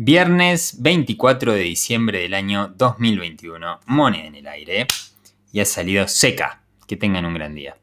Viernes 24 de diciembre del año 2021. Moneda en el aire. Y ha salido seca. Que tengan un gran día.